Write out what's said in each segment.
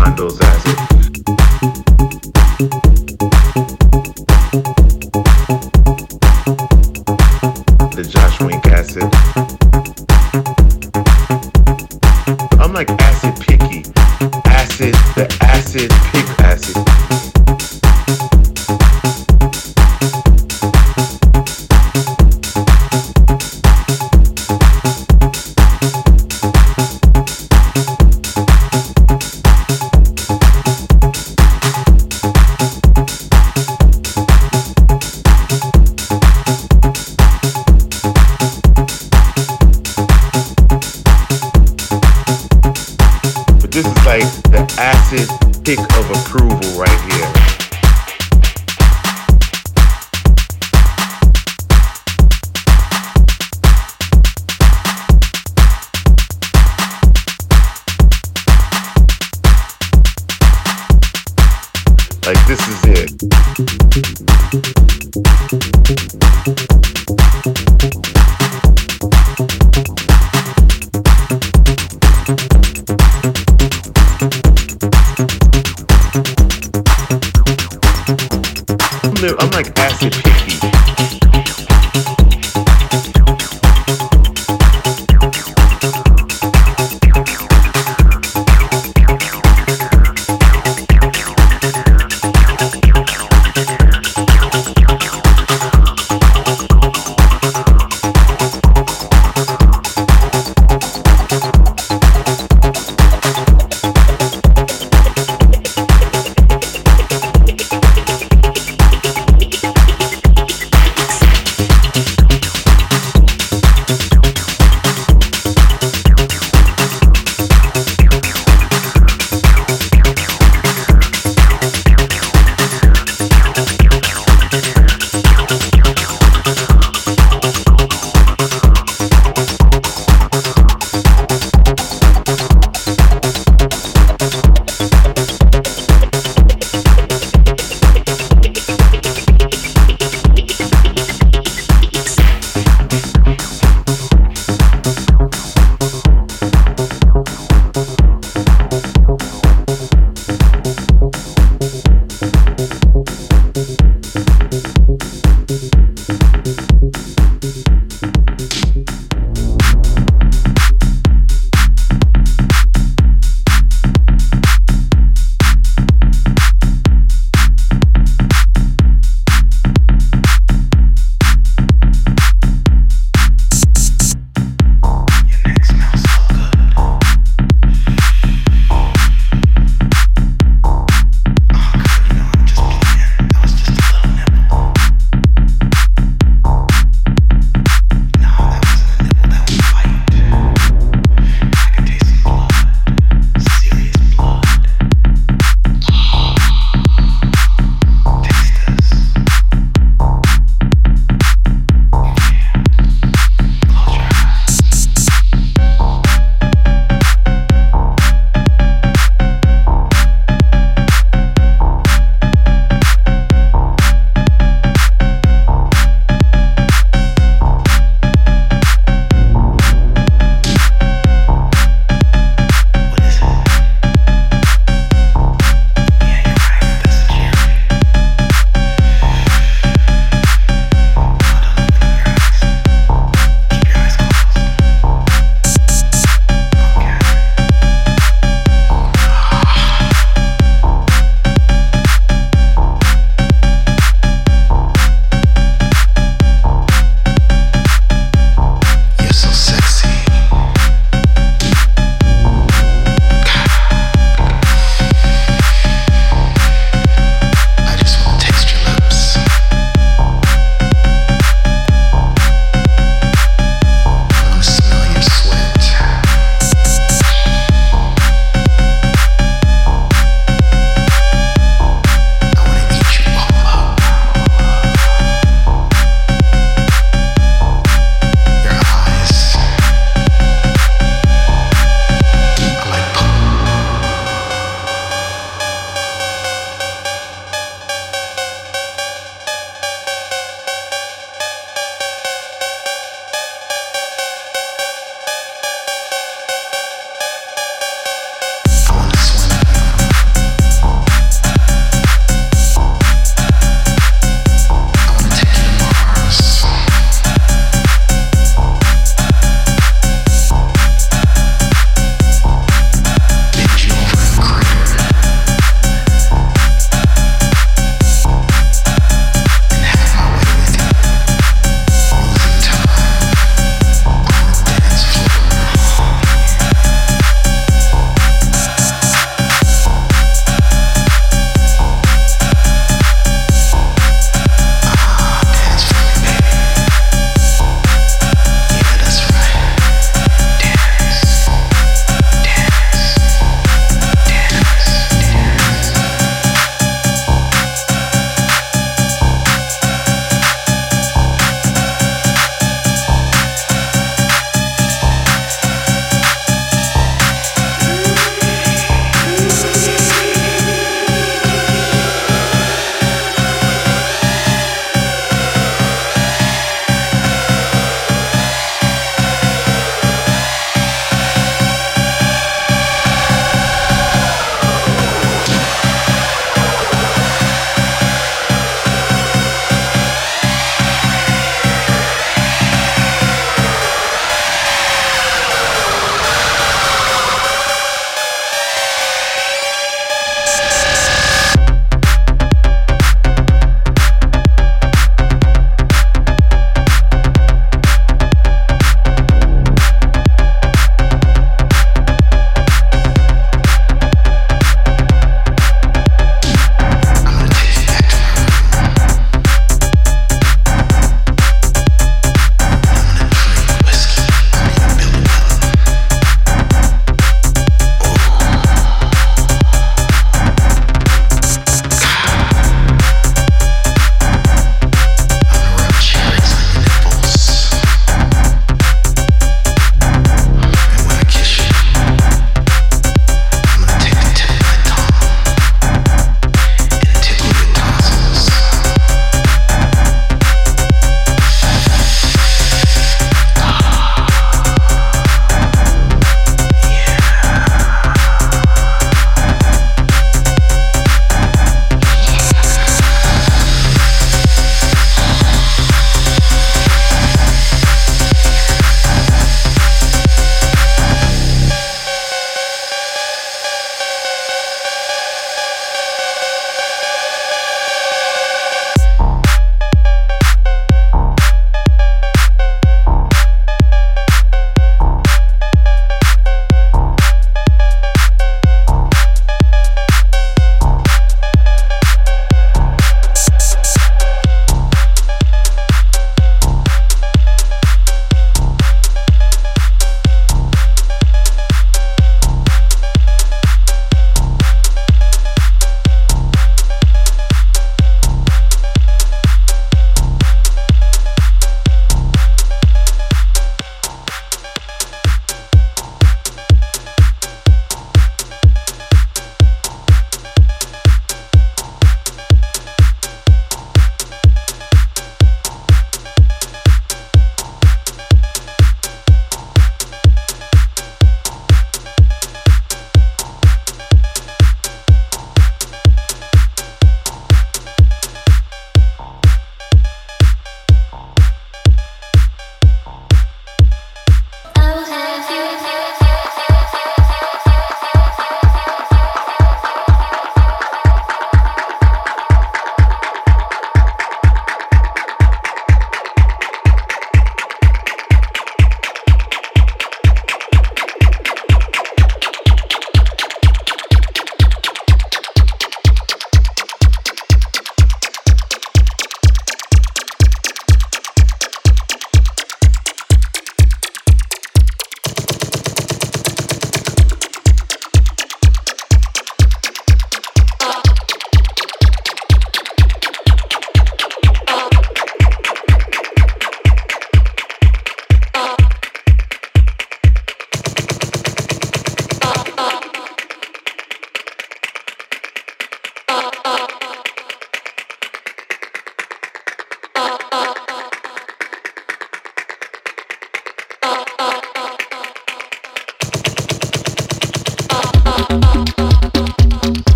handles as it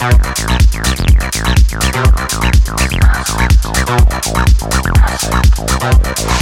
Thank you.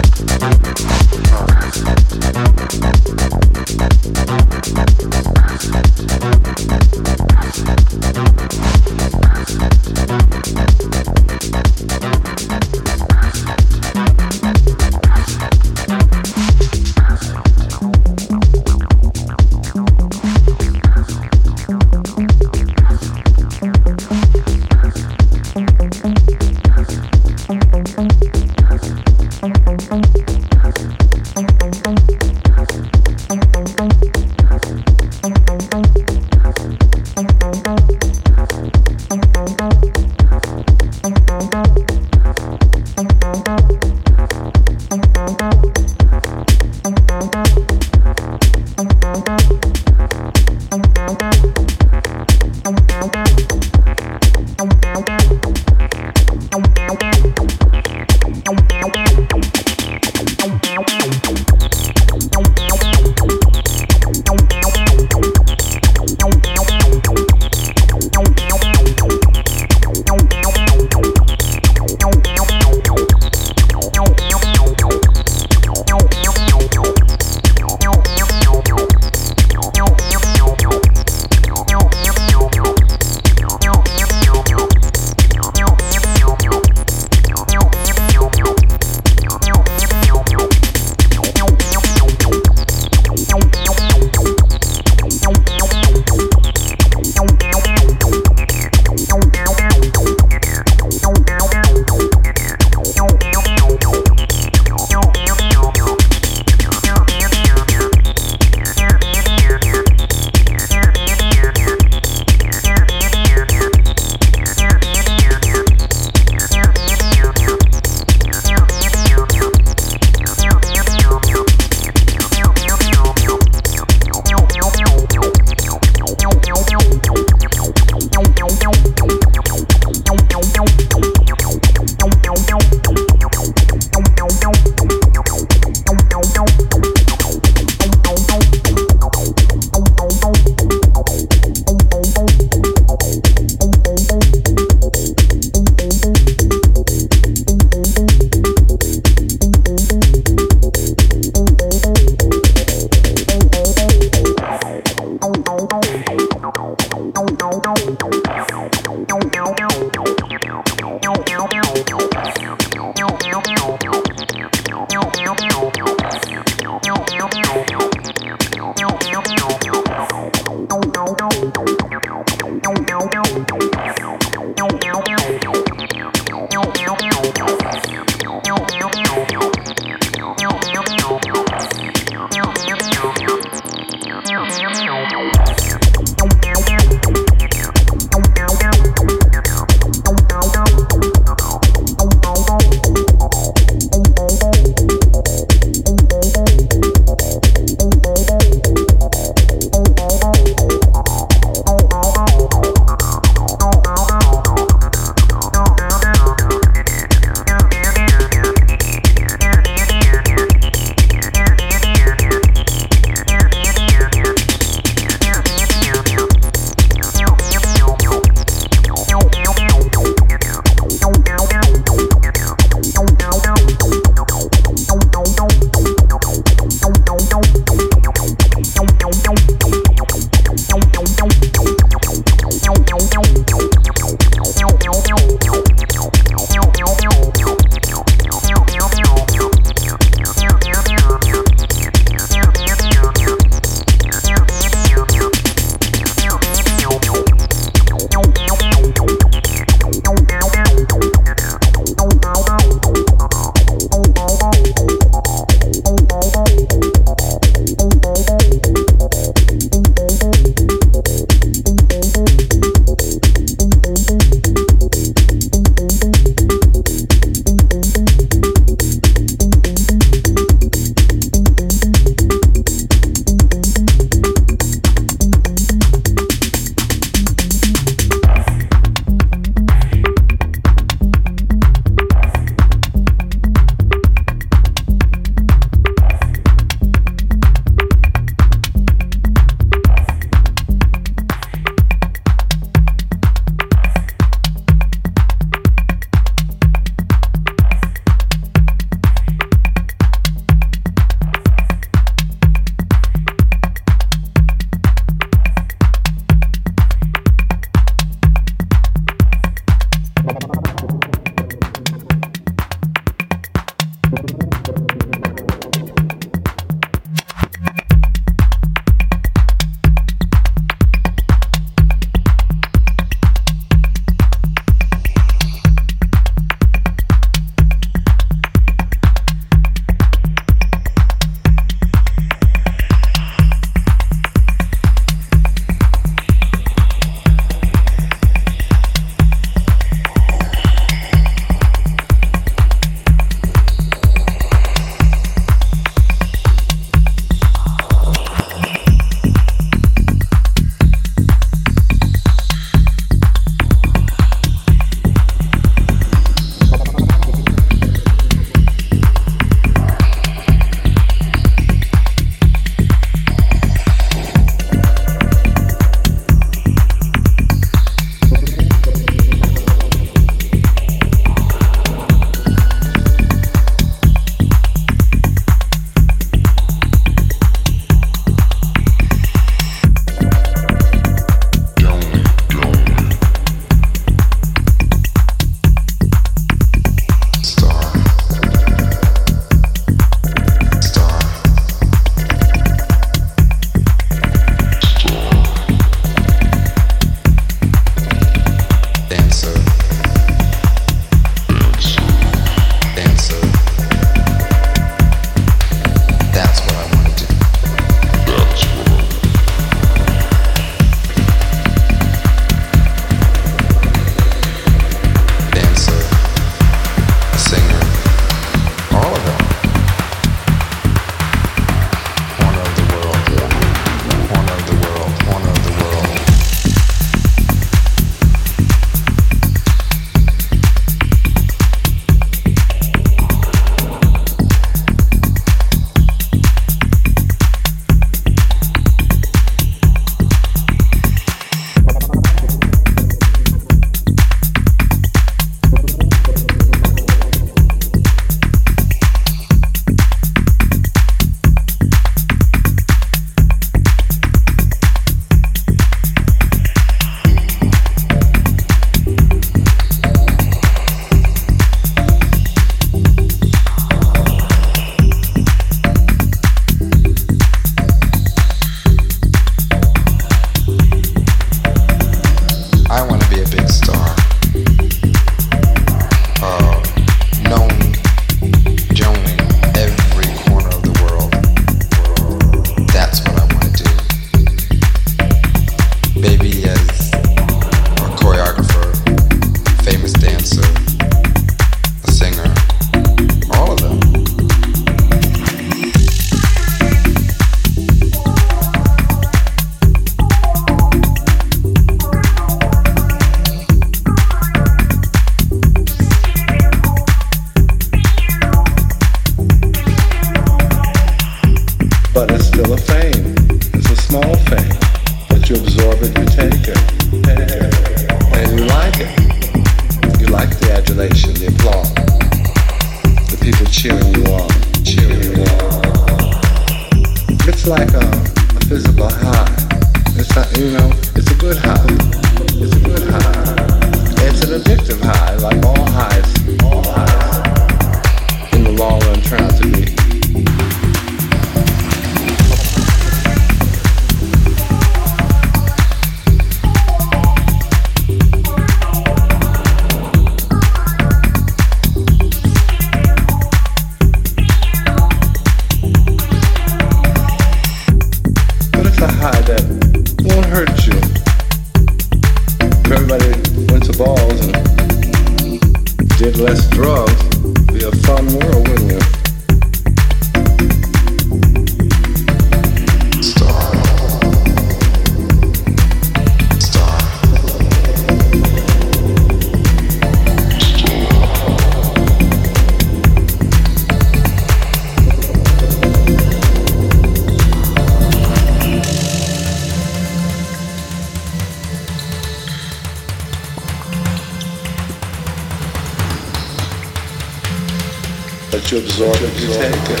you absorb it, you take it,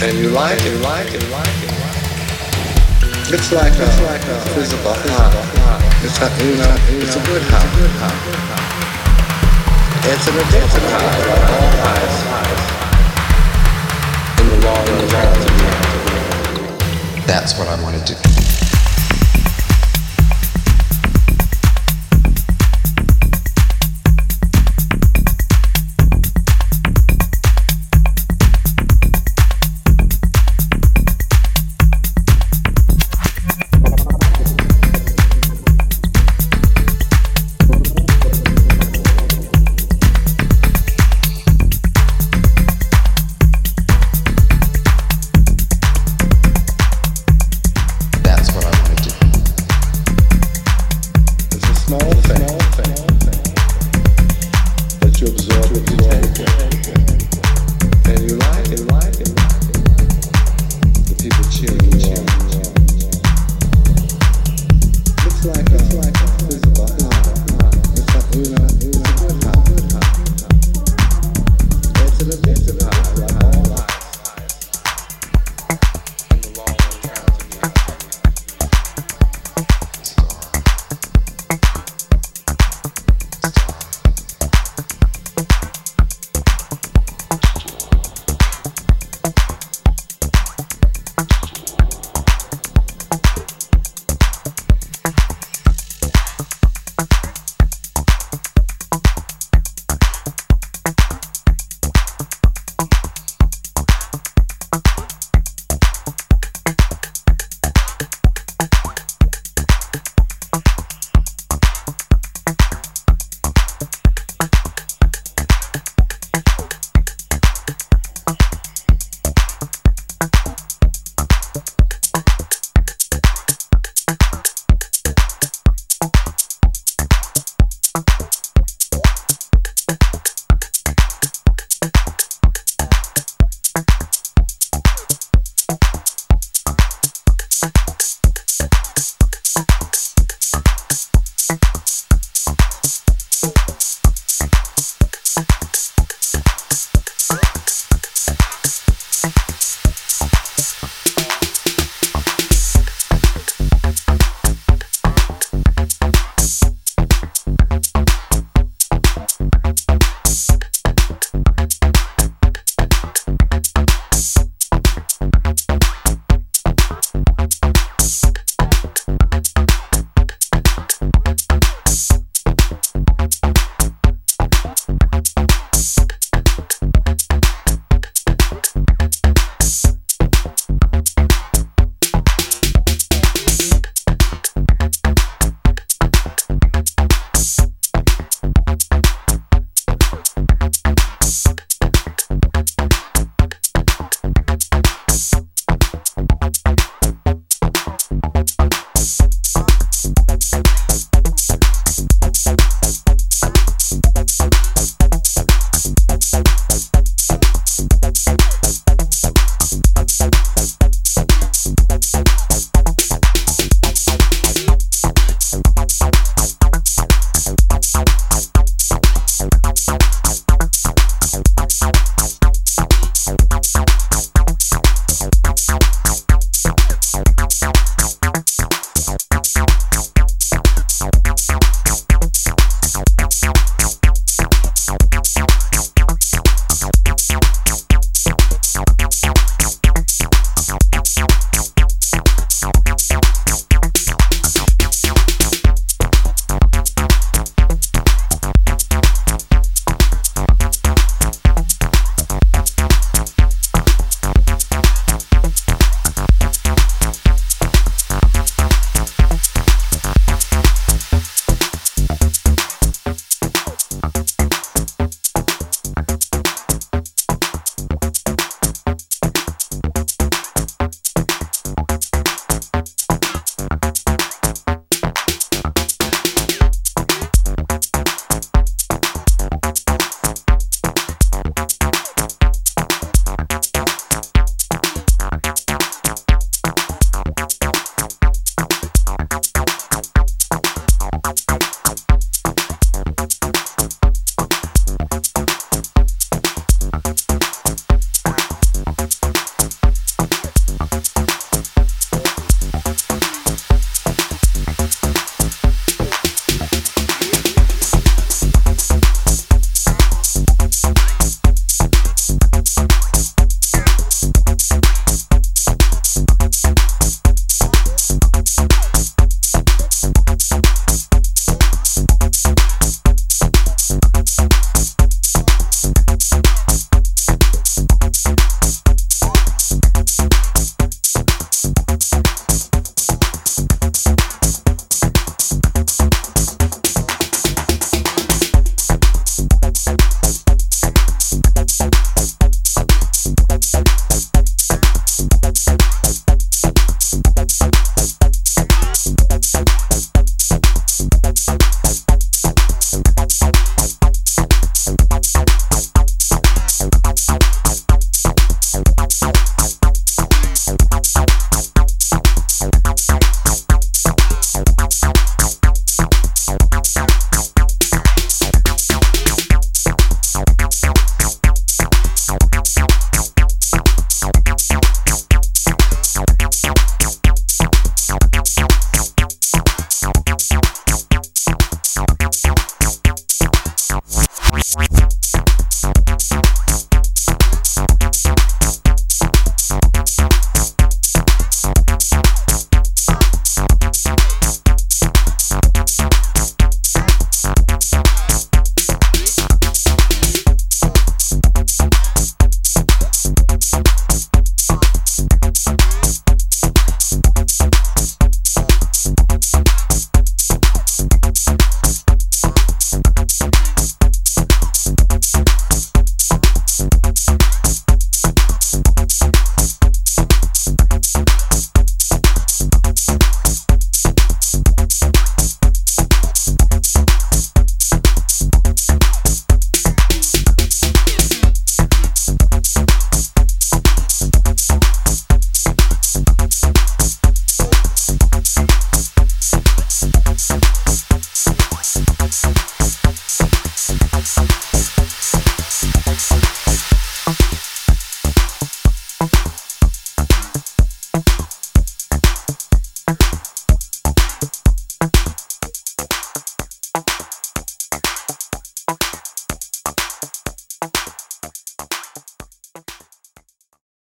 and you like it, like it, like it. It's like a, like a physical high. It's a, you know, it's a good high. It's an addictive high, like all highs. In the long run, that's what I want to do.